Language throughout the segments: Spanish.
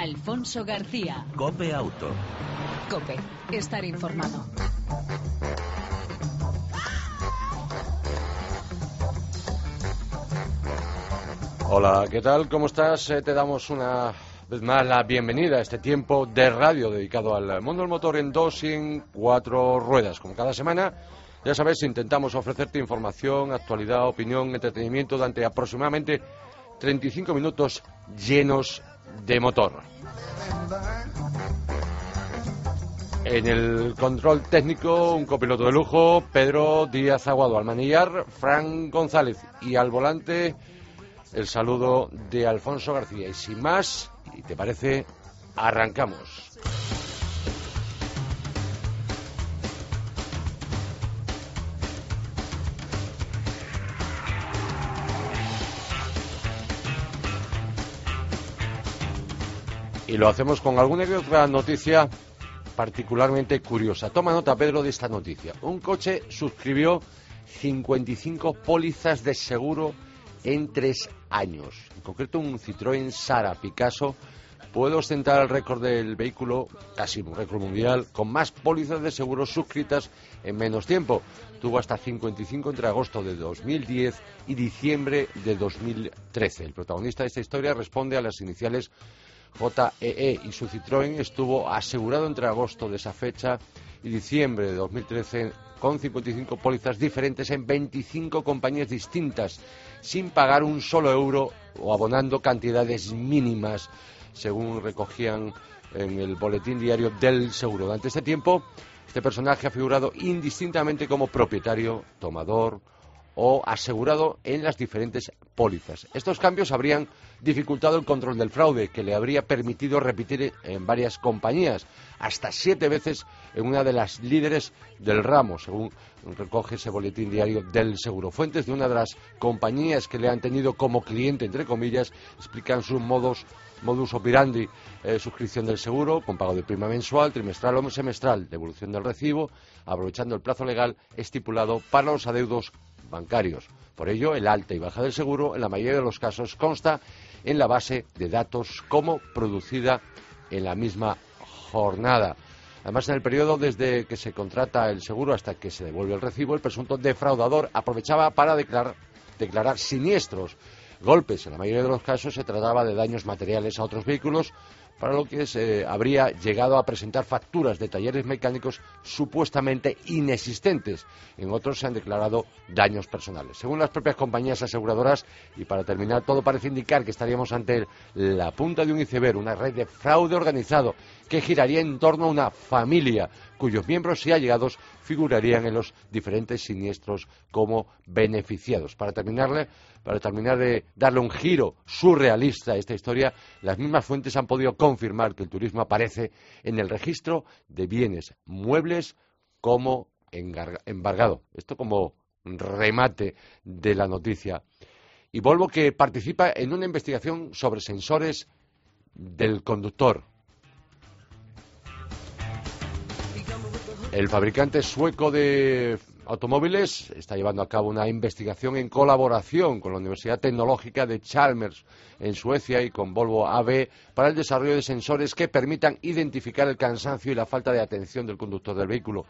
Alfonso García. Cope Auto. Cope, estar informado. Hola, ¿qué tal? ¿Cómo estás? Eh, te damos una vez más la bienvenida a este tiempo de radio dedicado al mundo del motor en dos y en cuatro ruedas. Como cada semana, ya sabes, intentamos ofrecerte información, actualidad, opinión, entretenimiento durante aproximadamente 35 minutos llenos de motor. En el control técnico, un copiloto de lujo, Pedro Díaz Aguado. Al manillar, Fran González. Y al volante, el saludo de Alfonso García. Y sin más, y te parece, arrancamos. Y lo hacemos con alguna que otra noticia particularmente curiosa. Toma nota, Pedro, de esta noticia. Un coche suscribió 55 pólizas de seguro en tres años. En concreto, un Citroën Sara Picasso puede ostentar el récord del vehículo, casi un récord mundial, con más pólizas de seguro suscritas en menos tiempo. Tuvo hasta 55 entre agosto de 2010 y diciembre de 2013. El protagonista de esta historia responde a las iniciales JEE y su Citroën estuvo asegurado entre agosto de esa fecha y diciembre de 2013 con 55 pólizas diferentes en 25 compañías distintas, sin pagar un solo euro o abonando cantidades mínimas, según recogían en el boletín diario del seguro. Durante este tiempo, este personaje ha figurado indistintamente como propietario, tomador, o asegurado en las diferentes pólizas. Estos cambios habrían dificultado el control del fraude, que le habría permitido repetir en varias compañías, hasta siete veces en una de las líderes del ramo, según recoge ese boletín diario del seguro. Fuentes de una de las compañías que le han tenido como cliente, entre comillas, explican sus modos modus operandi, eh, suscripción del seguro con pago de prima mensual, trimestral o semestral, devolución del recibo, aprovechando el plazo legal estipulado para los adeudos bancarios. Por ello, el alta y baja del seguro, en la mayoría de los casos, consta en la base de datos como producida en la misma jornada. Además, en el periodo desde que se contrata el seguro hasta que se devuelve el recibo, el presunto defraudador aprovechaba para declarar, declarar siniestros, golpes. En la mayoría de los casos se trataba de daños materiales a otros vehículos para lo que se habría llegado a presentar facturas de talleres mecánicos supuestamente inexistentes. En otros se han declarado daños personales. Según las propias compañías aseguradoras, y para terminar, todo parece indicar que estaríamos ante la punta de un iceberg, una red de fraude organizado que giraría en torno a una familia cuyos miembros y allegados figurarían en los diferentes siniestros como beneficiados. Para terminarle, para terminar de darle un giro surrealista a esta historia, las mismas fuentes han podido confirmar que el turismo aparece en el registro de bienes muebles como embargado. Esto como remate de la noticia. Y Volvo que participa en una investigación sobre sensores del conductor. El fabricante sueco de automóviles está llevando a cabo una investigación en colaboración con la Universidad Tecnológica de Chalmers en Suecia y con Volvo AB para el desarrollo de sensores que permitan identificar el cansancio y la falta de atención del conductor del vehículo.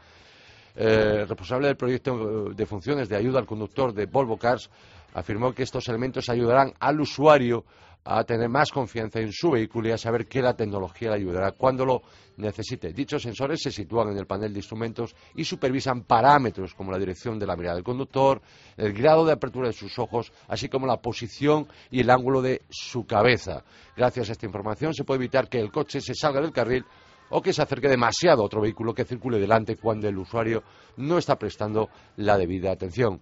Eh, responsable del proyecto de funciones de ayuda al conductor de Volvo Cars afirmó que estos elementos ayudarán al usuario a tener más confianza en su vehículo y a saber que la tecnología le ayudará cuando lo necesite. Dichos sensores se sitúan en el panel de instrumentos y supervisan parámetros como la dirección de la mirada del conductor, el grado de apertura de sus ojos, así como la posición y el ángulo de su cabeza. Gracias a esta información se puede evitar que el coche se salga del carril o que se acerque demasiado a otro vehículo que circule delante cuando el usuario no está prestando la debida atención.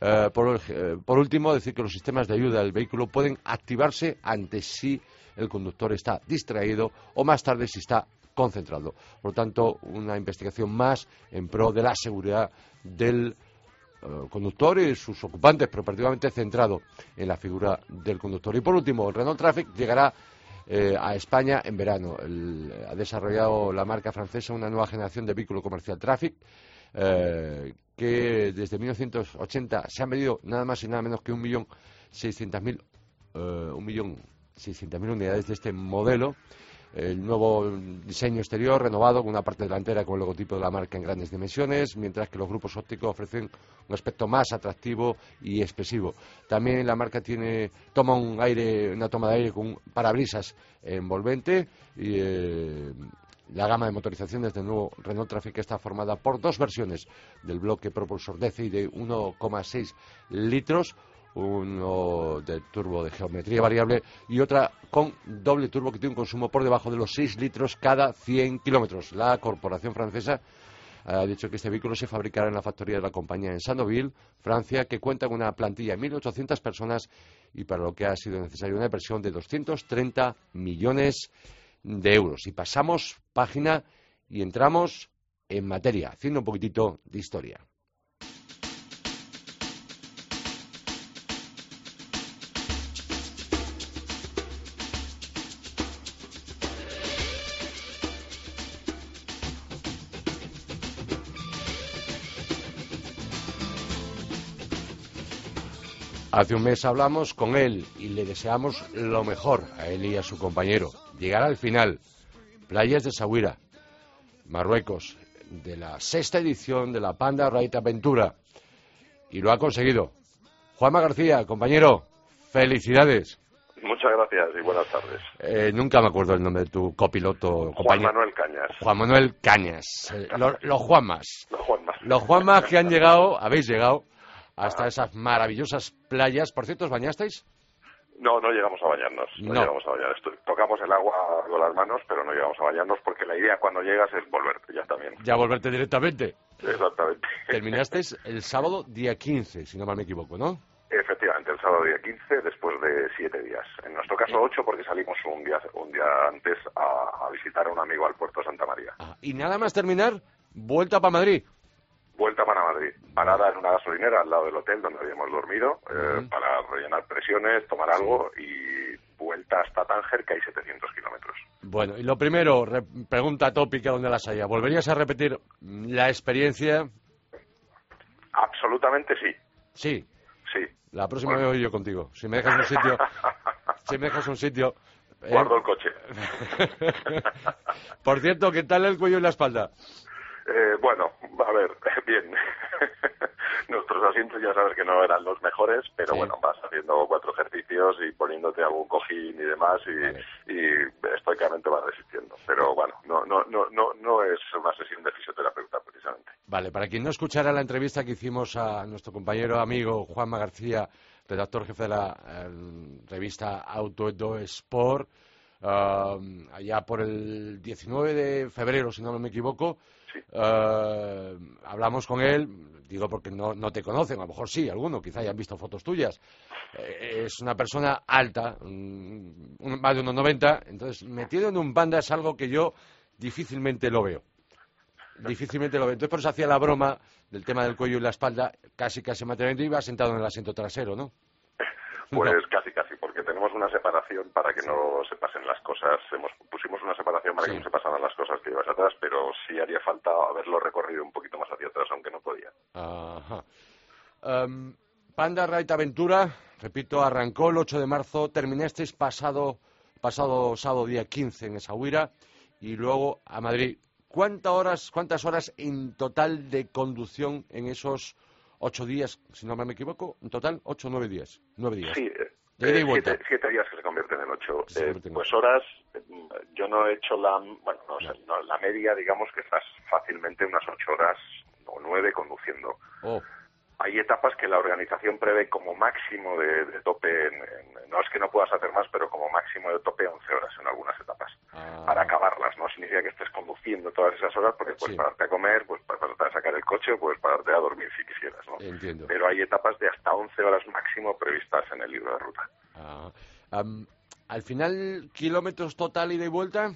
Eh, eh, por, último, decir que los sistemas de ayuda del vehículo pueden activarse antes si el conductor está distraído o más tarde si está concentrado. Por lo tanto, una investigación más en pro de la seguridad del eh, conductor y sus ocupantes, pero particularmente centrado en la figura del conductor. Y por último, el Renault Traffic llegará a España en verano. ha desarrollado la marca francesa una nueva generación de vehículo comercial Traffic eh, que desde 1980 se han vendido nada más y nada menos que un millón seiscientas mil eh, unidades de este modelo el nuevo diseño exterior renovado con una parte delantera con el logotipo de la marca en grandes dimensiones, mientras que los grupos ópticos ofrecen un aspecto más atractivo y expresivo. También la marca tiene toma un aire, una toma de aire con parabrisas envolvente y eh, la gama de motorizaciones del nuevo Renault Trafic está formada por dos versiones del bloque propulsor DCI de 1,6 litros uno de turbo de geometría variable y otra con doble turbo que tiene un consumo por debajo de los 6 litros cada 100 kilómetros. La corporación francesa ha dicho que este vehículo se fabricará en la factoría de la compañía en Sandouville, Francia, que cuenta con una plantilla de 1.800 personas y para lo que ha sido necesaria una inversión de 230 millones euros. Y pasamos página y entramos en materia, haciendo un poquitito de historia. Hace un mes hablamos con él y le deseamos lo mejor a él y a su compañero. Llegar al final. Playas de Sahuira, Marruecos, de la sexta edición de la Panda Raid Aventura. Y lo ha conseguido. Juanma García, compañero, felicidades. Muchas gracias y buenas tardes. Eh, nunca me acuerdo el nombre de tu copiloto. Juan Manuel Cañas. Juan Manuel Cañas. Eh, los, los Juanmas. Los Juanmas. Los Juanmas que han llegado, habéis llegado hasta esas maravillosas playas. Por cierto, ¿os bañasteis? No, no llegamos a bañarnos. No, No. llegamos a bañarnos. Tocamos el agua con las manos, pero no llegamos a bañarnos porque la idea cuando llegas es volverte ya también. Ya volverte directamente. Exactamente. Terminasteis el sábado día 15, si no mal me equivoco, ¿no? Efectivamente, el sábado día 15, después de siete días. En nuestro caso, ocho, porque salimos un día, un día antes a, a visitar a un amigo al puerto de Santa María. Ah, y nada más terminar, vuelta para Madrid. Vuelta para Madrid. Parada en una gasolinera al lado del hotel donde habíamos dormido eh, para rellenar presiones, tomar algo y vuelta hasta Tánger, que hay 700 kilómetros. Bueno, y lo primero, re- pregunta tópica donde las haya. ¿Volverías a repetir la experiencia? Absolutamente sí, Sí. sí. La próxima Bueno. vez voy yo contigo. Si me dejas un sitio, si me dejas un sitio. eh, Guardo el coche. Por cierto, ¿qué tal el cuello y la espalda? Eh, bueno, a ver, bien. Nuestros asientos ya sabes que no eran los mejores, pero Sí. bueno, vas haciendo cuatro ejercicios y poniéndote algún cojín y demás y, Vale. y estoicamente vas resistiendo. Pero bueno, no, no, no, no, no es una sesión de fisioterapeuta precisamente. Vale, para quien no escuchara la entrevista que hicimos a nuestro compañero amigo Juanma García, redactor jefe de la eh, revista Autoedo Sport, eh, allá por el 19 de febrero, si no me equivoco, Eh, hablamos con él, digo porque no, no te conocen, a lo mejor sí, alguno, quizá hayan visto fotos tuyas. Eh, es una persona alta, mm, un- más de unos 90, entonces metido en un banda es algo que yo difícilmente lo veo. Difícilmente lo veo. Entonces por eso hacía la broma del tema del cuello y la espalda, casi casi materialmente iba sentado en el asiento trasero, ¿no? Pues No. casi, casi, porque tenemos una separación para que no se pasen las cosas. Hemos, pusimos una separación para Sí. que no se pasaran las cosas que llevas atrás, pero sí haría falta haberlo recorrido un poquito más hacia atrás, aunque no podía. Ajá. Em, Panda Raid Aventura, repito, arrancó el 8 de marzo, terminasteis pasado, pasado sábado día 15 en Essahuira y luego a Madrid. ¿Cuántas horas, ¿Cuántas horas en total de conducción en esos ocho días, si no me equivoco? En total, ocho o nueve días. Nueve días. Sí, eh, De ida y eh, vuelta. siete, siete días que se convierten en ocho. Eh, pues horas, eh, yo no he hecho la, bueno, no, sé, no, la media, digamos que estás fácilmente unas ocho horas o nueve conduciendo. Oh, Hay etapas que la organización prevé como máximo de, de tope, en- en- no es que no puedas hacer más, pero como máximo de tope 11 horas en algunas etapas. ah, Para acabarlas, no significa que estés conduciendo todas esas horas, porque puedes Sí. pararte a comer, pues pararte a sacar el coche, o puedes pararte a dormir si quisieras, ¿no? Entiendo. Pero hay etapas de hasta 11 horas máximo previstas en el libro de ruta. Ah, al final, kilómetros total ida y vuelta.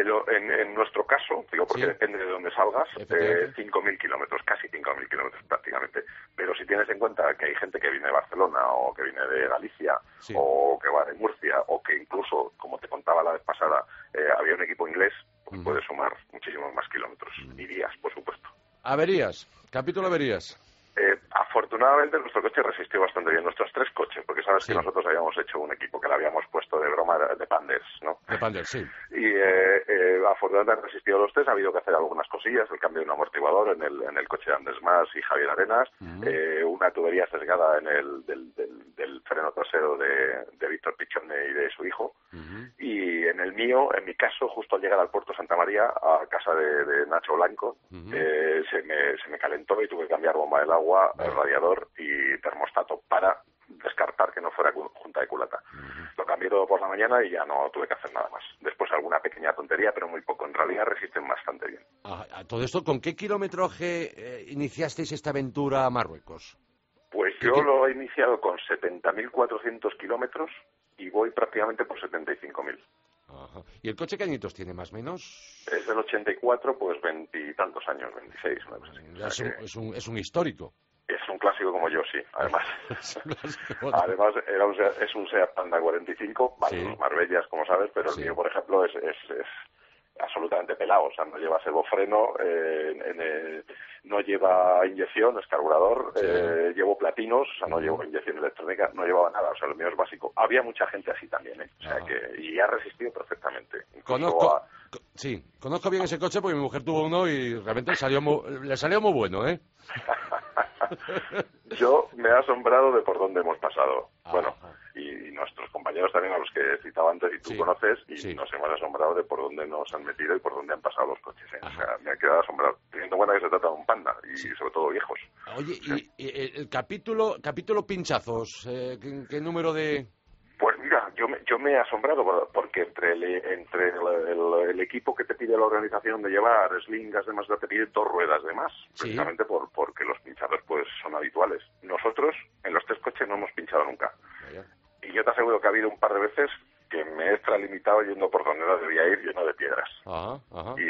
En, en nuestro caso, digo porque Sí. depende de dónde salgas, eh, 5.000 kilómetros, casi 5.000 kilómetros prácticamente. Pero si tienes en cuenta que hay gente que viene de Barcelona o que viene de Galicia Sí. o que va de Murcia o que incluso, como te contaba la vez pasada, eh, había un equipo inglés, pues Ujú. puedes sumar muchísimos más kilómetros y días, por supuesto. Averías, capítulo averías. Eh, afortunadamente nuestro coche resistió bastante bien, nuestros tres coches, porque sabes que nosotros habíamos hecho un equipo que le habíamos puesto de broma de Panders, ¿no? De Panders, sí. Y eh, eh, afortunadamente han resistido los tres, ha habido que hacer algunas cosillas, el cambio de un amortiguador en el, en el coche de Andrés Más y Javier Arenas, eh, una tubería sesgada en el del, del, freno trasero de, de Víctor Pichone y de su hijo, y en el mío, en mi caso, justo al llegar al puerto Santa María, a casa de, Nacho Blanco, se, me, se me calentó y tuve que cambiar bomba del agua, radiador y termostato para descartar que no fuera junta de culata. Lo cambié todo por la mañana y ya no tuve que hacer nada más. Después alguna pequeña tontería, pero muy poco. En realidad resisten bastante bien. todo esto, ¿con qué kilometraje eh, iniciasteis esta aventura a Marruecos? Pues yo lo he iniciado con 70.400 kilómetros y voy prácticamente por 75.000. ¿Y el coche qué añitos tiene, más o menos? Es del 84, pues veintitantos años, 26, es, un, es un histórico. Es un clásico como yo, sí, además. además, era un, es un Seat Panda 45, vale, Marbellas, como sabes, pero el mío, por ejemplo, es, es, es, absolutamente pelado, o sea, no lleva servofreno, eh, en, no lleva inyección, es carburador, eh, llevo platinos, o sea, no llevo inyección electrónica, no llevaba nada, o sea, lo mío es básico. Había mucha gente así también, ¿eh? O sea, que, y ha resistido perfectamente. Conozco, sí, conozco bien ese coche porque mi mujer tuvo uno y realmente salió le salió muy bueno, ¿eh? Yo me he asombrado de por dónde hemos pasado. Bueno, y, nuestros compañeros también, a los que citaba antes y tú conoces, y nos hemos asombrado de por dónde nos han metido y por dónde han pasado los coches. ¿eh? O sea, me ha quedado asombrado, teniendo en cuenta que se trata de un panda y sobre todo viejos. Oye, y, el capítulo, capítulo pinchazos, eh, ¿qué número de...? Yo me, he asombrado porque entre el, entre el, equipo que te pide la organización de llevar slingas, demás, te pide dos ruedas de más, precisamente por, porque los pinchados pues son habituales. Nosotros en los tres coches no hemos pinchado nunca. Y yo te aseguro que ha habido un par de veces que me he extralimitado yendo por donde no debía ir, lleno de piedras. Y,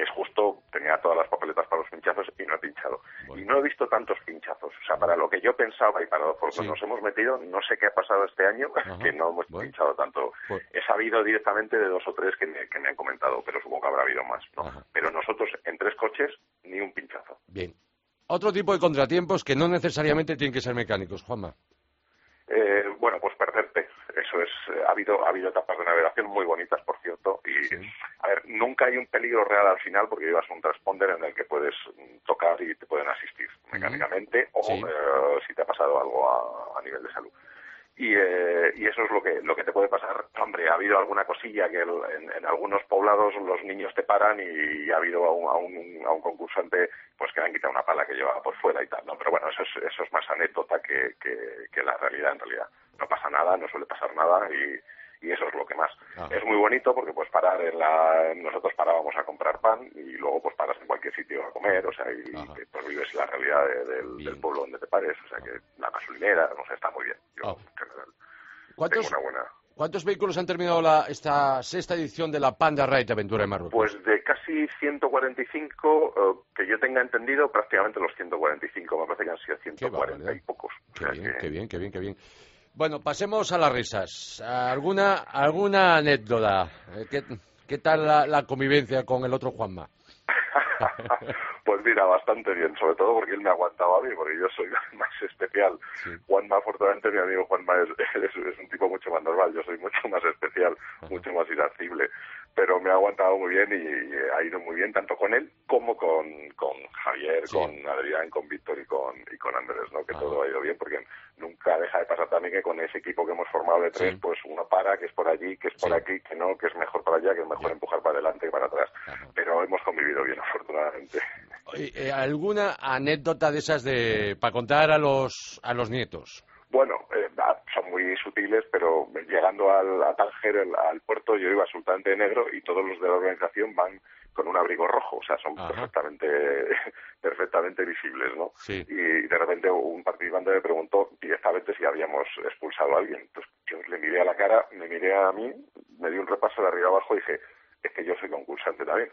es justo, tenía todas las papeletas para los pinchazos y no he pinchado. Y no he visto tantos pinchazos. O sea, para lo que yo pensaba y para lo que nos hemos metido, no sé qué ha pasado este año, que no hemos pinchado tanto. Pues he sabido directamente de dos o tres que me, que me han comentado, pero supongo que habrá habido más. Pero nosotros, en tres coches, ni un pinchazo. Bien. Otro tipo de contratiempos que no necesariamente tienen que ser mecánicos, Juanma. Eh, bueno, pues perderte eso es, eh, ha habido, ha habido etapas de navegación muy bonitas, por cierto, y a ver, nunca hay un peligro real al final porque llevas un transponder en el que puedes tocar y te pueden asistir mecánicamente o eh, si te ha pasado algo a, nivel de salud. Y, eh, y, eso es lo que lo que te puede pasar. Hombre, ha habido alguna cosilla que en, algunos poblados los niños te paran y, ha habido a un, a, un, concursante pues que le han quitado una pala que llevaba por fuera y tal. ¿no? Pero bueno, eso es, eso es más anécdota que, que la realidad en realidad no pasa nada, no suele pasar nada y, eso es lo que más. Es muy bonito porque pues parar en la... Nosotros parábamos a comprar pan y luego pues paras en cualquier sitio a comer, o sea, y, que, pues vives la realidad del, pueblo donde te pares, o sea, que la gasolinera, no sé, está muy bien. Yo, ¿Cuántos, ¿Cuántos vehículos han terminado la, esta sexta edición de la Panda Ride Aventura en Marruecos? Pues de casi 145, eh, que yo tenga entendido, prácticamente los 145, me parece que han sido 140 y pocos. Qué bien, qué bien, qué bien, qué bien. Bueno, pasemos a las risas. ¿Alguna, alguna anécdota? ¿Qué, qué tal la, convivencia con el otro Juanma? pues mira, bastante bien, sobre todo porque él me aguantaba a mí, porque yo soy más especial. Juanma, afortunadamente, mi amigo Juanma es, es, un tipo mucho más normal, yo soy mucho más especial, mucho más irascible pero me ha aguantado muy bien y ha ido muy bien tanto con él como con, con Javier, con Adrián, con Víctor y con, y con Andrés, ¿no? Que todo ha ido bien porque nunca deja de pasar también que con ese equipo que hemos formado de tres, pues uno para, que es por allí, que es por aquí, que no, que es mejor para allá, que es mejor empujar para adelante que para atrás. Pero hemos convivido bien, afortunadamente. Eh, ¿Alguna anécdota de esas de para contar a los, a los nietos? Bueno, eh, muy sutiles, pero llegando al, a Tánger, al puerto, yo iba absolutamente negro y todos los de la organización van con un abrigo rojo, o sea, son perfectamente perfectamente visibles, ¿no? Y de repente un participante me preguntó directamente si habíamos expulsado a alguien. Entonces yo le miré a la cara, me miré a mí, me di un repaso de arriba abajo y dije, es que yo soy concursante también.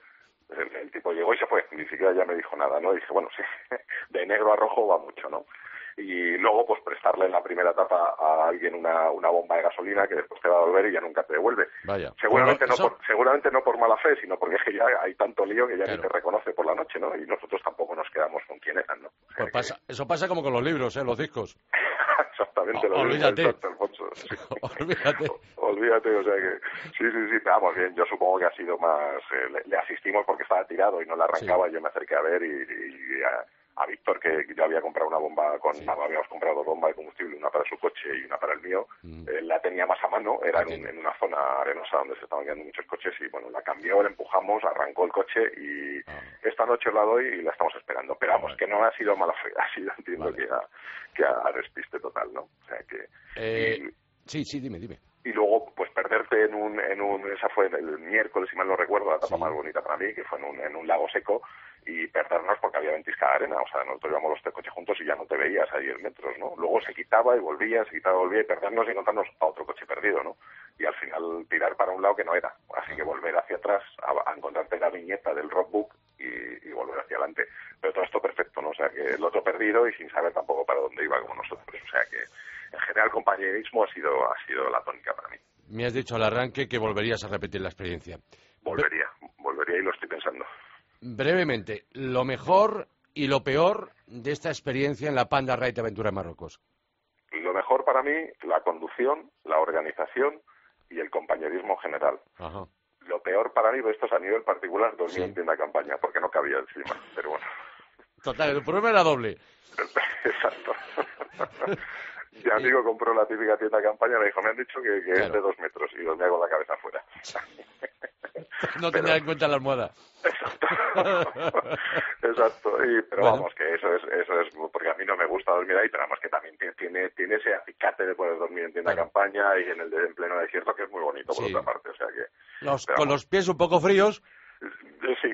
El, el, tipo llegó y se fue, ni siquiera ya me dijo nada, ¿no? Y dije, bueno, sí, de negro a rojo va mucho, ¿no? Y luego pues prestarle en la primera etapa a alguien una, una bomba de gasolina que después te va a volver y ya nunca te devuelve. Seguramente, no por, seguramente no por mala fe, sino porque es que ya hay tanto lío que ya ni te reconoce por la noche, ¿no? Y nosotros tampoco nos quedamos con quién eran, ¿no? Pues pasa, eso pasa como con los libros, ¿eh? Los discos. Exactamente, lo olvídate. Alfonso. Sí. olvídate. Olvídate, o sea que sí, sí, sí, vamos bien, yo supongo que ha sido más, eh, le, le, asistimos porque estaba tirado y no le arrancaba, sí. yo me acerqué a ver y, y, y a, a, Víctor que yo había comprado una bomba con, sí. habíamos comprado dos bombas de combustible, una para su coche y una para el mío, mm. eh, la tenía más a mano, era en, un, en, una zona arenosa donde se estaban quedando muchos coches y bueno, la cambió, la empujamos, arrancó el coche y ah. esta noche la doy y la estamos esperando, pero vamos, vale. que no ha sido mala fe, ha sido, entiendo vale. que, a, que a despiste total, ¿no? O sea que... Eh, y, sí, sí, dime, dime y luego pues perderte en un, en un esa fue el miércoles si mal no recuerdo la etapa sí. más bonita para mí que fue en un, en un lago seco y perdernos porque había ventisca de arena. O sea nosotros íbamos los tres coches juntos y ya no te veías a 10 metros no luego se quitaba y volvía se quitaba y volvía y perdernos y encontrarnos a otro coche perdido no y al final tirar para un lado que no era. Así que volver hacia atrás a, a encontrarte la viñeta del rockbook y, y, volver hacia adelante. Pero todo esto perfecto no o sea que el otro perdido y sin saber tampoco para dónde iba como nosotros. O sea que en general compañerismo ha sido ha sido la tónica para mí. Me has dicho al arranque que volverías a repetir la experiencia. Volvería, volvería y lo estoy pensando. Brevemente, lo mejor y lo peor de esta experiencia en la Panda Ride Aventura en Marruecos. Lo mejor para mí, la conducción, la organización y el compañerismo general. Ajá. Lo peor para mí, esto es a nivel particular, dormir sí. en tienda campaña, porque no cabía encima, pero bueno. Total, el problema era doble. Exacto. Mi amigo compró la típica tienda de campaña, me dijo, me han dicho que, que claro. es de dos metros y dormía con la cabeza afuera. no tenía pero... en cuenta la almohada. Exacto. Exacto. Y, pero bueno. vamos, que eso es, eso es, porque a mí no me gusta dormir ahí, pero vamos que también tiene, tiene ese acicate de poder dormir en tienda claro. campaña y en el de, en pleno desierto, que es muy bonito por sí. otra parte. O sea que. Los, con los pies un poco fríos. Sí.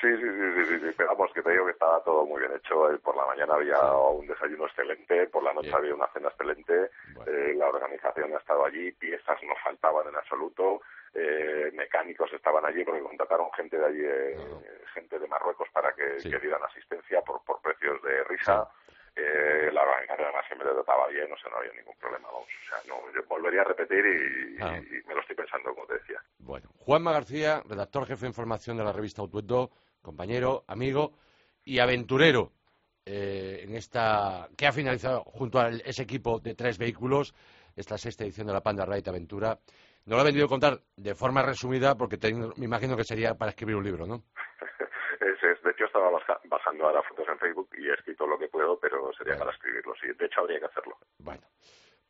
Sí, sí, sí, sí, sí, pero vamos, que te digo que estaba todo muy bien hecho. Por la mañana había un desayuno excelente, por la noche había una cena excelente, eh, la organización ha estado allí, piezas no faltaban en absoluto, eh, mecánicos estaban allí porque contrataron gente de allí, eh, no. gente de Marruecos para que, sí. que, dieran asistencia por, por precios de risa. Eh, la organización además siempre le trataba bien, o sea, no había ningún problema, vamos. O sea, no, yo volvería a repetir y, ah. y, me lo estoy pensando, como te decía. Bueno, Juanma García, redactor jefe de información de la revista Autuendo, compañero, amigo y aventurero eh, en esta que ha finalizado junto a ese equipo de tres vehículos esta sexta edición de la Panda Ride Aventura. No lo ha venido a contar de forma resumida porque te, me imagino que sería para escribir un libro, ¿no? hecho, estaba bajando ahora fotos en Facebook y he escrito lo que puedo, pero sería bueno. para escribirlo. Sí, de hecho, habría que hacerlo. Bueno,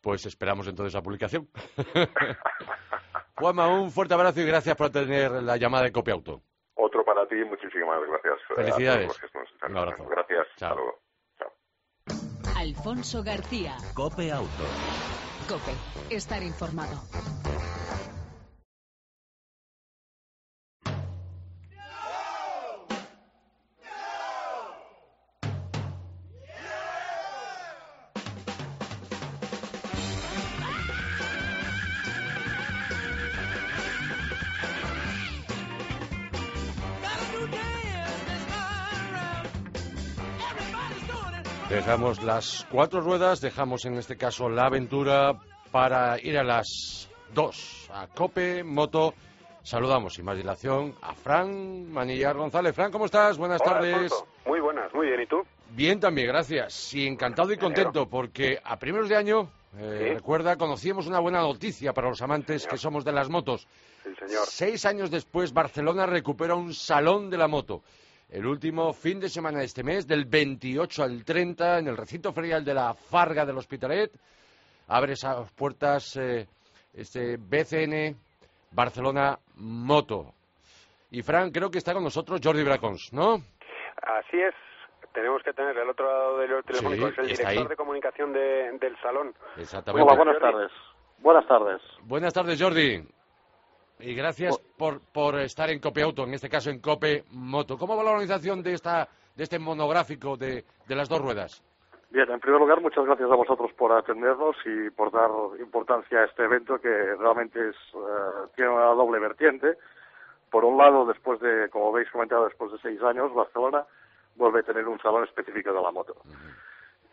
pues esperamos entonces la publicación. Juanma, un fuerte abrazo y gracias por tener la llamada de Copiauto. Otro para ti, muchísimas gracias. Felicidades. Un abrazo. Gracias. Chao. Hasta luego. Chao. Alfonso García. Cope Auto. Cope. Estar informado. Dejamos las cuatro ruedas, dejamos en este caso la aventura para ir a las dos, a Cope, Moto. Saludamos sin más dilación a Fran Manillar González. Fran, ¿cómo estás? Buenas Hola, tardes. Alfonso. Muy buenas, muy bien. ¿Y tú? Bien también, gracias. Y encantado y contento porque a primeros de año, eh, ¿Sí? recuerda, conocíamos una buena noticia para los amantes que somos de las motos. Sí, señor. Seis años después, Barcelona recupera un salón de la moto el último fin de semana de este mes, del 28 al 30, en el recinto ferial de la Farga del Hospitalet. Abre esas puertas eh, este BCN Barcelona Moto. Y Fran, creo que está con nosotros Jordi Bracons, ¿no? Así es. Tenemos que tener el otro lado del telefónico, sí, es el director ahí. de comunicación de, del salón. Exactamente. Hola, buenas tardes. Buenas tardes. Buenas tardes, Jordi. Y gracias por, por estar en Cope Auto, en este caso en Cope Moto. ¿Cómo va la organización de, esta, de este monográfico de, de las dos ruedas? Bien, en primer lugar, muchas gracias a vosotros por atendernos y por dar importancia a este evento que realmente es, uh, tiene una doble vertiente. Por un lado, después de, como habéis comentado, después de seis años, Barcelona vuelve a tener un salón específico de la moto. Uh -huh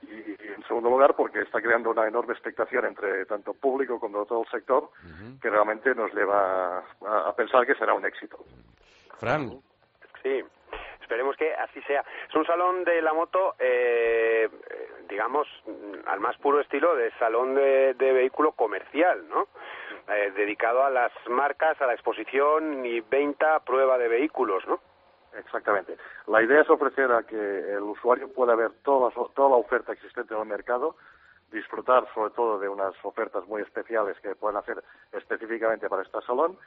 y en segundo lugar porque está creando una enorme expectación entre tanto público como todo el sector uh -huh. que realmente nos lleva a, a, pensar que será un éxito. Fran. Sí, Esperemos que así sea. Es un salón de la moto, eh, digamos, al más puro estilo de salón de, vehículo comercial, ¿no? Eh, dedicado a las marcas, a la exposición y venta, prueba de vehículos, ¿no? Exactamente. La idea es ofrecer a que el usuario pueda ver toda, toda la oferta existente en el mercado, disfrutar sobre todo de unas ofertas muy especiales que pueden hacer específicamente para este salón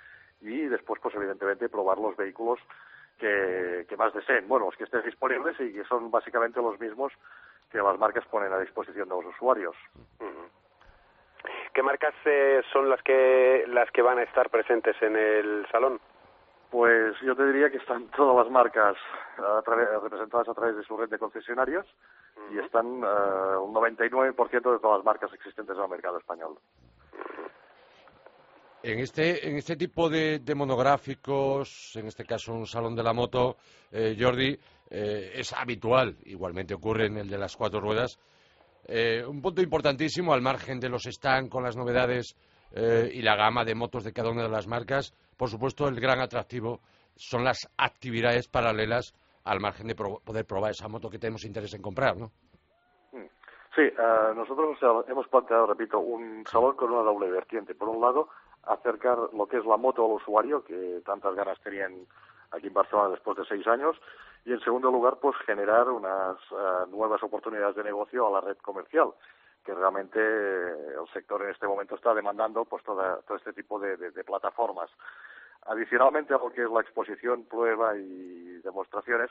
y después, pues evidentemente, probar los vehículos que, más deseen. Bueno, los que estén disponibles y que son básicamente los mismos que las marcas ponen a disposición de los usuarios. ¿Qué marcas eh, son las que las que van a estar presentes en el salón? Pues yo te diría que están todas las marcas representadas a través de su red de concesionarios y están uh, un 99% de todas las marcas existentes en el mercado español. En este, en este tipo de, monográficos, en este caso un salón de la moto, eh, Jordi, eh, es habitual, igualmente ocurre en el de las cuatro ruedas, eh, un punto importantísimo al margen de los stands con las novedades y la gama de motos de cada una de las marcas, por supuesto el gran atractivo son las actividades paralelas al margen de poder probar esa moto que tenemos interés en comprar, ¿no? Sí, nosotros hemos planteado, repito, un salón con una doble vertiente. Por un lado, acercar lo que es la moto al usuario, que tantas ganas tenían aquí en Barcelona después de seis años, y en segundo lugar, pues generar unas eh, nuevas oportunidades de negocio a la red comercial, que realmente eh, el sector en este momento está demandando pues todo este tipo de, plataformas. Adicionalmente a lo que es la exposición, prueba y demostraciones,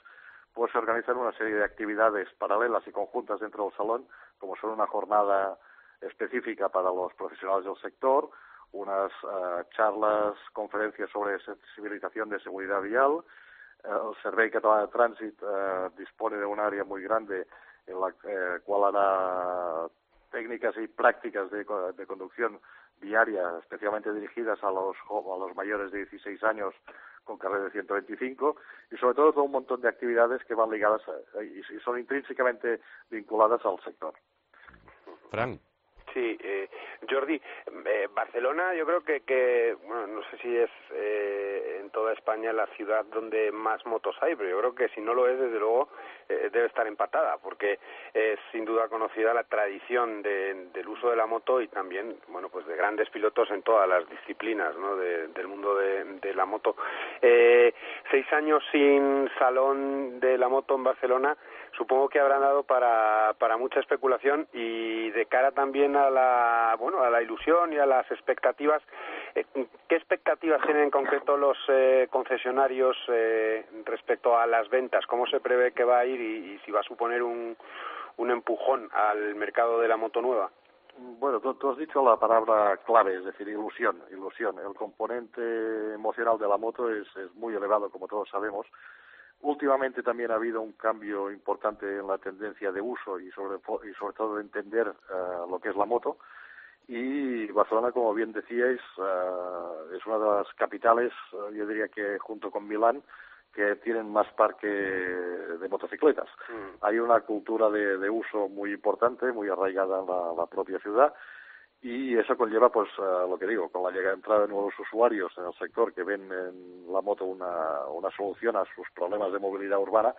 pues se organizan una serie de actividades paralelas y conjuntas dentro del salón, como son una jornada específica para los profesionales del sector, unas uh, charlas, conferencias sobre sensibilización de seguridad vial. Uh, el Servei Català de uh, dispone de un área muy grande en la cual hará técnicas y prácticas de, conducción diaria, especialmente dirigidas a los, a los mayores de 16 años con carrera de 125 y sobre todo todo un montón de actividades que van ligadas y son intrínsecamente vinculadas al sector. Fran. Sí, eh, Jordi, eh, Barcelona yo creo que, que, bueno, no sé si es eh, en toda España la ciudad donde más motos hay, pero yo creo que si no lo es, desde luego eh, debe estar empatada, porque es sin duda conocida la tradición del uso de la moto y también, bueno, pues de grandes pilotos en todas las disciplinas, ¿no? del mundo de, de la moto. Eh, seis años sin salón de la moto en Barcelona supongo que habrán dado para, para mucha especulación y de cara también a la bueno a la ilusión y a las expectativas eh, qué expectativas tienen en concreto los eh, concesionarios eh, respecto a las ventas cómo se prevé que va a ir y, si va a suponer un, un empujón al mercado de la moto nueva bueno, tú, has dicho la palabra clave, es decir, ilusión, ilusión. El componente emocional de la moto es, es muy elevado, como todos sabemos, Últimamente también ha habido un cambio importante en la tendencia de uso y sobre, y sobre todo de entender eh, lo que es la moto. Y Barcelona, como bien decíais, eh, es una de las capitales, eh, yo diría que junto con Milán, que tienen más parque de motocicletas. Mm. Hay una cultura de, de, uso muy importante, muy arraigada en la, la propia ciudad y eso conlleva, pues, lo que digo, con la llegada entrada de nuevos usuarios en el sector que ven en la moto una, una solución a sus problemas de movilidad urbana,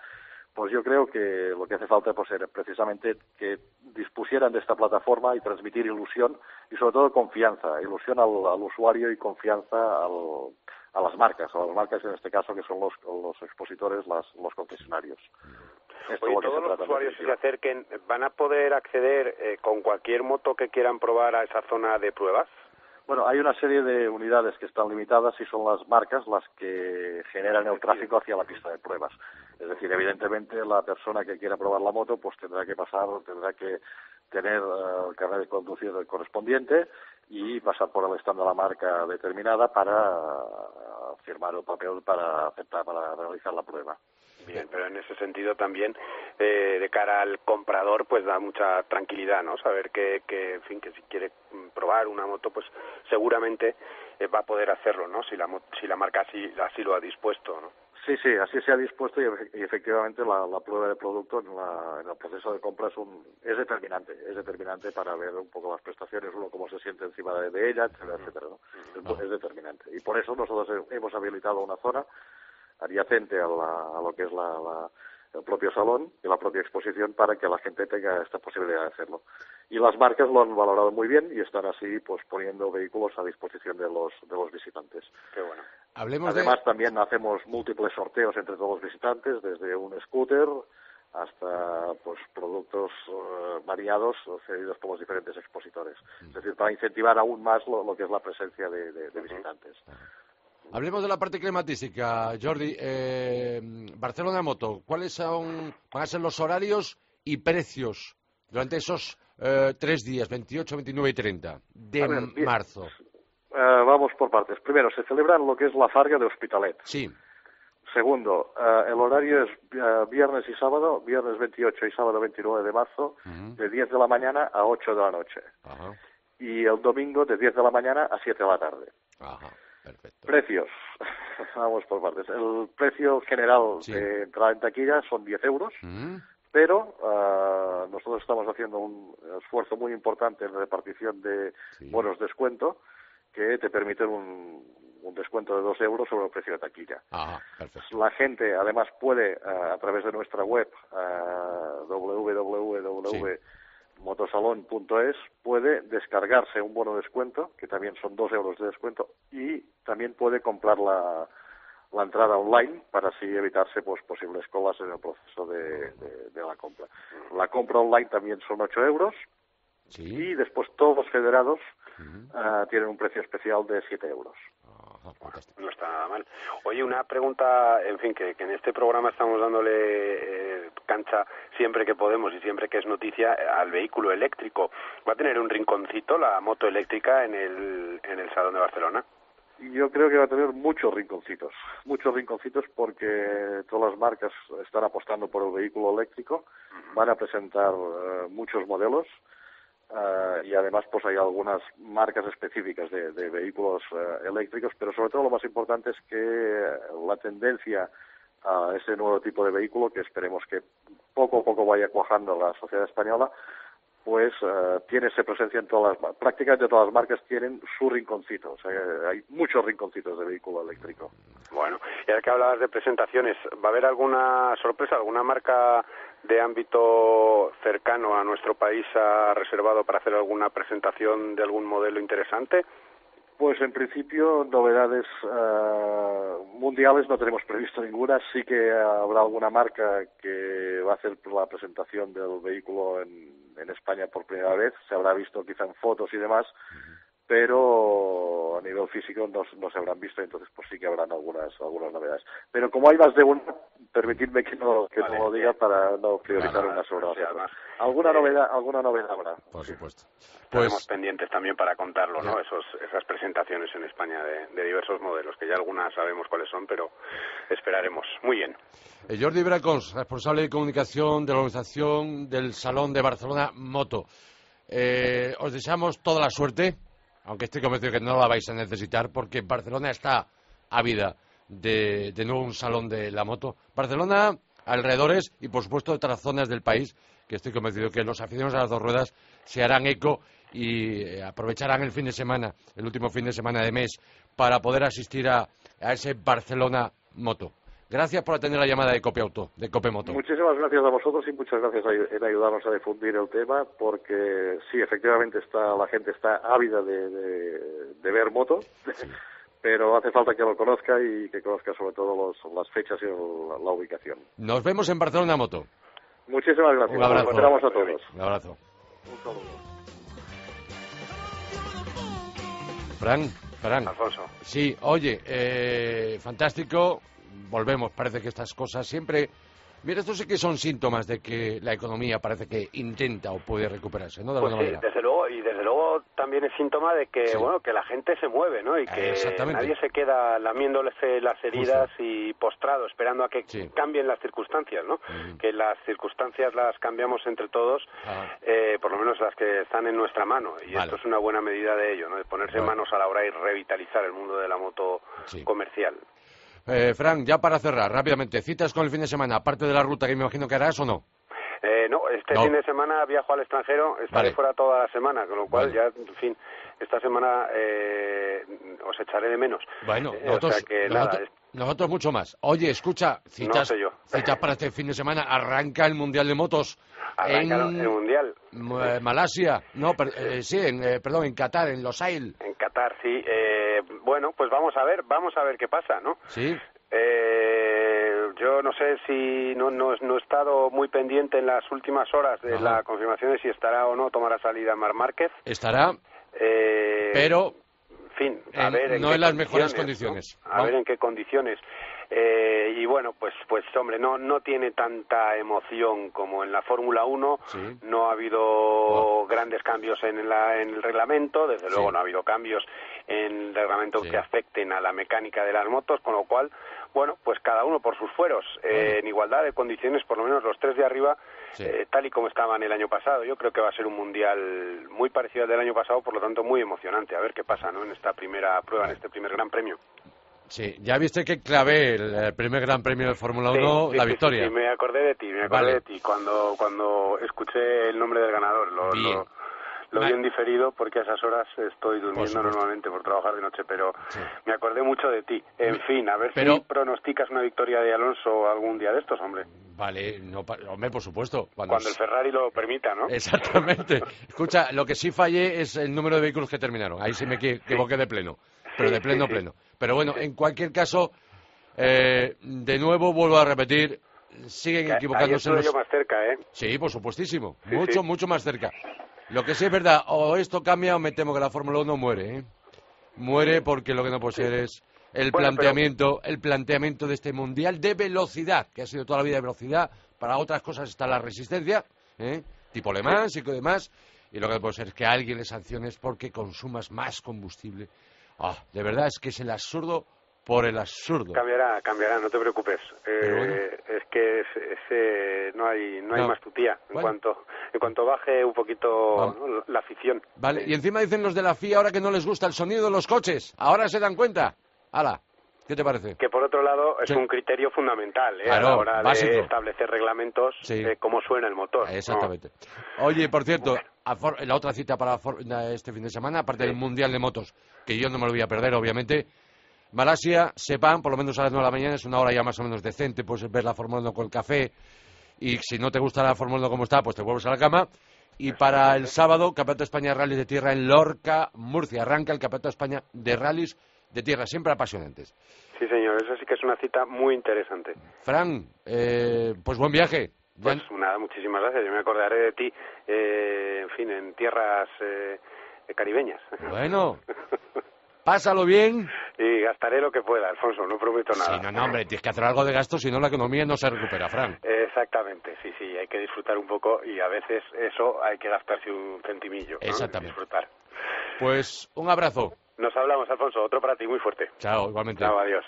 pues yo creo que lo que hace falta pues, es precisamente que dispusieran de esta plataforma y transmitir ilusión y sobre todo confianza, ilusión al, al usuario y confianza al, a las marcas, a las marcas en este caso que son los, los expositores, las, los concesionarios. Oye, todos los usuarios que se acerquen van a poder acceder eh, con cualquier moto que quieran probar a esa zona de pruebas. Bueno, hay una serie de unidades que están limitadas y son las marcas las que generan el tráfico hacia la pista de pruebas. Es decir, evidentemente la persona que quiera probar la moto pues tendrá que pasar, tendrá que tener eh, el carnet de conducir correspondiente y pasar por el stand de la marca determinada para firmar el papel para aceptar, para realizar la prueba. Bien, pero en ese sentido también, eh, de cara al comprador, pues da mucha tranquilidad, ¿no? Saber que, que, en fin, que si quiere probar una moto, pues seguramente eh, va a poder hacerlo, ¿no? Si la, si la marca así, así lo ha dispuesto, ¿no? Sí, sí, así se ha dispuesto y, efectivamente la, la, prueba de producto en, la, en, el proceso de compra es, un, es determinante, es determinante para ver un poco las prestaciones, uno cómo se siente encima de, ella, etcétera, etcétera, ¿no? es, es, determinante. Y por eso nosotros hemos habilitado una zona adyacente a, a lo que es la, el propio salón y la propia exposición para que la gente tenga esta posibilidad de hacerlo. Y las marcas lo han valorado muy bien y están así pues poniendo vehículos a disposición de los, de los visitantes. Qué bueno. Además también hacemos múltiples sorteos entre todos los visitantes, desde un scooter hasta pues productos uh, variados cedidos por los diferentes expositores. Es decir, para incentivar aún más lo, que es la presencia de, de visitantes. Hablemos de la parte climatística, Jordi. Eh, Barcelona Moto, ¿cuáles son, van a ser los horarios y precios durante esos eh, tres días, 28, 29 y 30 de marzo? Eh, vamos por partes. Primero, se celebra lo que es la Farga de Hospitalet. Sí. Segundo, el horario es viernes y sábado, viernes 28 y sábado 29 de marzo, de 10 de la mañana a 8 de la noche. Y el domingo de 10 de la mañana a 7 de la tarde. Ajá. Precios. Vamos por partes. El precio general de entrada en taquilla son 10 euros, pero ah, nosotros estamos haciendo un esfuerzo muy importante en la repartición de bonos descuento que te permiten un, descuento de 2 euros sobre el precio de taquilla. La gente, además, puede, ah, a través de nuestra web, uh, www motosalón.es puede descargarse un bono de descuento, que también son dos euros de descuento, y también puede comprar la, la entrada online para así evitarse pues posibles colas en el proceso de, la compra. La compra online también son ocho euros y después todos los federados ah, tienen un precio especial de siete euros no está nada mal. Oye, una pregunta, en fin, que, en este programa estamos dándole eh, cancha siempre que podemos y siempre que es noticia al vehículo eléctrico. ¿Va a tener un rinconcito la moto eléctrica en el, en el Salón de Barcelona? Yo creo que va a tener muchos rinconcitos, muchos rinconcitos porque todas las marcas están apostando por el vehículo eléctrico, van a presentar eh, muchos modelos Uh, y además pues hay algunas marcas específicas de, de vehículos uh, eléctricos, pero sobre todo lo más importante es que la tendencia a ese nuevo tipo de vehículo, que esperemos que poco a poco vaya cuajando la sociedad española, pues uh, tiene esa presencia en todas las prácticamente todas las marcas tienen su rinconcito, o sea, hay muchos rinconcitos de vehículo eléctrico. Bueno, y ahora que hablabas de presentaciones, ¿va a haber alguna sorpresa, alguna marca de ámbito cercano a nuestro país ha reservado para hacer alguna presentación de algún modelo interesante? Pues en principio novedades eh, mundiales no tenemos previsto ninguna. Sí que habrá alguna marca que va a hacer la presentación del vehículo en, España por primera vez. Se habrá visto quizá en fotos y demás, pero a nivel físico no, no, se habrán visto, entonces pues sí que habrán algunas algunas novedades. Pero como hay más de una, permitidme que no que no lo diga para no priorizar una sobre Alguna novedad alguna novedad habrá. Por supuesto. Pues pendientes también para contarlo, ¿no? Esos, esas presentaciones en España de, diversos modelos, que ya algunas sabemos cuáles son, pero esperaremos. Muy bien. Eh, Jordi Bracons, responsable de comunicación de la organización del Salón de Barcelona Moto. Eh, os deseamos toda la suerte aunque estoy convencido que no la vais a necesitar porque Barcelona está ávida de, de nuevo un salón de la moto. Barcelona, alrededores y por supuesto otras zonas del país que estoy convencido que los aficionados a las dos ruedas se harán eco y eh, aprovecharán el fin de semana, el último fin de semana de mes, para poder asistir a, a ese Barcelona Moto. Gracias por atender la llamada de Cope Auto, de Cope Moto. Muchísimas gracias a vosotros y muchas gracias en ayudarnos a difundir el tema, porque sí, efectivamente está la gente está ávida de, ver moto, pero hace falta que lo conozca y que conozca sobre todo las fechas y la, ubicación. Nos vemos en Barcelona Moto. Muchísimas gracias. Un abrazo. Nos a todos. Un abrazo. Un saludo. Fran, Fran. Alfonso. Sí, oye, eh, fantástico volvemos, parece que estas cosas siempre... Mira, esto sí que son síntomas de que la economía parece que intenta o puede recuperarse, ¿no? De pues sí, desde luego, y desde luego también es síntoma de que, bueno, que la gente se mueve, ¿no? Y que nadie se queda lamiéndole las heridas y postrado, esperando a que cambien las circunstancias, ¿no? Que las circunstancias las cambiamos entre todos, ah. eh, por lo menos las que están en nuestra mano. Y esto es una buena medida de ello, ¿no? De ponerse manos a la obra y revitalizar el mundo de la moto comercial. Eh, Frank, ya para cerrar, rápidamente, citas con el fin de semana, aparte de la ruta que me imagino que harás o no. Eh, no, este No. fin de semana viajo al extranjero, estaré Vale. fuera toda la semana, con lo cual Vale. ya, en fin, esta semana eh, os echaré de menos. Bueno, Eh, nosotros, o sea que nada, nosotros, mucho más. Oye, escucha, citas, sé yo. citas para este fin de semana. Arranca el Mundial de Motos arranca en el Mundial eh, Malasia. No, per- eh, sí, en, eh, perdón, en Qatar, en Los Ail. en Qatar, sí. Eh, bueno, pues vamos a ver, vamos a ver qué pasa, ¿no? Sí, Eh, yo no sé si no, no, no he estado muy pendiente en las últimas horas de Ajá. la confirmación de si estará o no tomará salida Mar Márquez. estará, Eh, pero en fin, a en- ver en no qué en las mejores condiciones. A ver en qué condiciones. Eh, y bueno, pues, pues hombre, no, no tiene tanta emoción como en la Fórmula 1. Sí. No ha habido grandes cambios en, la- en el reglamento. Desde Sí. luego no ha habido cambios en el reglamento Sí. que afecten a la mecánica de las motos, con lo cual, bueno, pues cada uno por sus fueros. Eh, en igualdad de condiciones, por lo menos los tres de arriba, Sí. eh, tal y como estaban el año pasado. Yo creo que va a ser un mundial muy parecido al del año pasado, por lo tanto muy emocionante. A ver qué pasa, ¿no? En esta primera prueba, en este primer Gran Premio. sí, ya viste que clavé el, primer Gran Premio de Fórmula 1, Sí, sí, la sí, victoria. sí, sí, me acordé de ti, me acordé Vale. de ti cuando cuando escuché el nombre del ganador. Lo, Bien. lo, lo vi en diferido porque a esas horas estoy durmiendo normalmente por trabajar de noche, pero Sí. me acordé mucho de ti. En fin, a ver Pero- si pronosticas una victoria de Alonso algún día de estos, hombre. Vale, no, hombre, por supuesto. Cuando, Cuando el Ferrari lo permita, ¿no? Exactamente. Escucha, lo que sí fallé es el número de vehículos que terminaron. Ahí sí me equi- equivoqué de pleno. Pero de pleno, pleno. Pero bueno, en cualquier caso, eh, de nuevo vuelvo a repetir, siguen ahí equivocándose los... yo más cerca, ¿eh? Sí, por supuestísimo. Sí, mucho, sí. mucho más cerca. Lo que sí es verdad, o esto cambia o me temo que la Fórmula 1 muere, ¿eh? Muere porque lo que no puede ser es el Bueno, pero- planteamiento, el planteamiento de este mundial de velocidad, que ha sido toda la vida de velocidad. Para otras cosas está la resistencia, ¿eh? tipo Le Mans y demás. Y lo que no puede ser es que a alguien le sanciones porque consumas más combustible. Ah, de verdad es que es el absurdo por el absurdo. Cambiará, cambiará, no te preocupes. Eh, bueno. Es que es, es, eh, no hay no hay más tutía. En Bueno. cuanto en cuanto baje un poquito la, afición. Vale, Sí. y encima dicen los de la FIA ahora que no les gusta el sonido de los coches. Ahora se dan cuenta. Hala, ¿qué te parece? que por otro lado es Sí. un criterio fundamental ¿eh? Claro, a la hora básico. de establecer reglamentos Sí. de cómo suena el motor. ¿no? Exactamente. Oye, por cierto, a For- la otra cita para For- este fin de semana, aparte del Mundial de Motos, que yo no me lo voy a perder, obviamente. Malasia, sepan, por lo menos a las 9 de la mañana, es una hora ya más o menos decente, puedes ver la Fórmula 1 con el café, y si no te gusta la Fórmula 1 como está, pues te vuelves a la cama. Y para el sábado, Campeonato de España de Rallys de Tierra en Lorca, Murcia. Arranca el Campeonato de España de Rallys de Tierra, siempre apasionantes. Sí, señor, eso sí que es una cita muy interesante. Fran, eh, pues buen viaje. Pues nada, muchísimas gracias. Yo me acordaré de ti, eh, en fin, en tierras eh, caribeñas. Bueno, pásalo bien. y gastaré lo que pueda, Alfonso, no prometo nada. Sí, no, no, hombre, tienes que hacer algo de gasto, si no la economía no se recupera, Fran. Exactamente, sí, sí, hay que disfrutar un poco y a veces eso hay que gastarse un centimillo. ¿no? Exactamente. Disfrutar. Pues un abrazo. Nos hablamos, Alfonso, otro para ti muy fuerte. Chao, igualmente. Chao, adiós.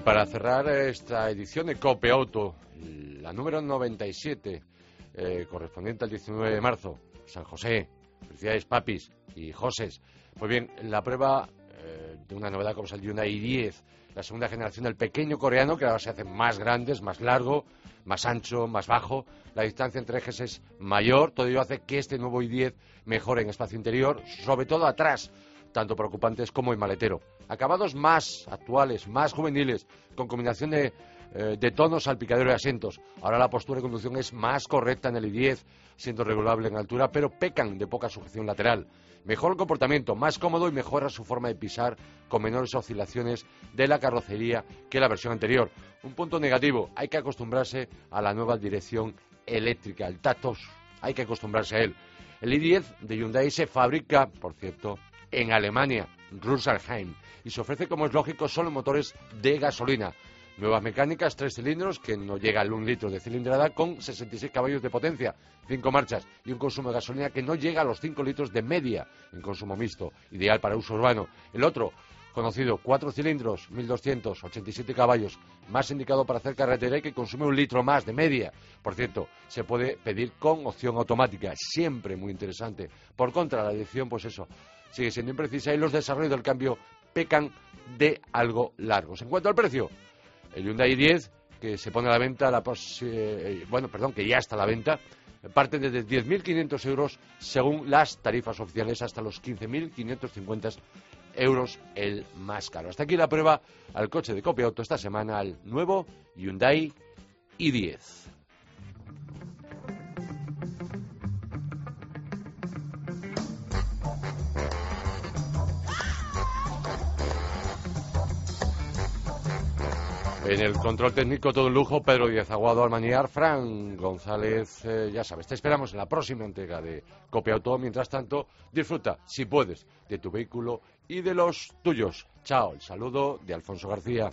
Y para cerrar esta edición de Cope Auto, la número 97, eh, correspondiente al 19 de marzo, San José, felicidades papis y Joses. Pues bien, la prueba eh, de una novedad como es el Hyundai i10, la segunda generación del pequeño coreano, que ahora se hace más grandes, más largo, más ancho, más bajo. La distancia entre ejes es mayor, todo ello hace que este nuevo i10 mejore en espacio interior, sobre todo atrás, tanto por ocupantes como en maletero. Acabados más actuales, más juveniles, con combinación de, eh, tonos al picadero de asientos. Ahora la postura de conducción es más correcta en el i10, siendo regulable en altura, pero pecan de poca sujeción lateral. Mejor comportamiento, más cómodo y mejora su forma de pisar con menores oscilaciones de la carrocería que la versión anterior. Un punto negativo, hay que acostumbrarse a la nueva dirección eléctrica, el Tatos, hay que acostumbrarse a él. El i10 de Hyundai se fabrica, por cierto, en Alemania, Rüsselsheim, y se ofrece, como es lógico, solo motores de gasolina. Nuevas mecánicas, tres cilindros, que no llega al un litro de cilindrada, con 66 caballos de potencia, cinco marchas y un consumo de gasolina que no llega a los 5 litros de media en consumo mixto, ideal para uso urbano. El otro, conocido, cuatro cilindros, 1287 caballos, más indicado para hacer carretera y que consume un litro más de media. Por cierto, se puede pedir con opción automática, siempre muy interesante. Por contra, la dirección, pues eso, sigue siendo imprecisa y los desarrollos del cambio pecan de algo largos. En cuanto al precio, el Hyundai 10 que se pone a la venta, la eh, bueno, perdón, que ya está a la venta, parte desde 10.500 euros según las tarifas oficiales hasta los 15.550 euros el más caro. Hasta aquí la prueba al coche de copia auto esta semana, al nuevo Hyundai i10. En el control técnico todo un lujo, Pedro Díaz Aguado al maniar, Fran González, eh, ya sabes, te esperamos en la próxima entrega de Copia Auto. Mientras tanto, disfruta, si puedes, de tu vehículo y de los tuyos. Chao, el saludo de Alfonso García.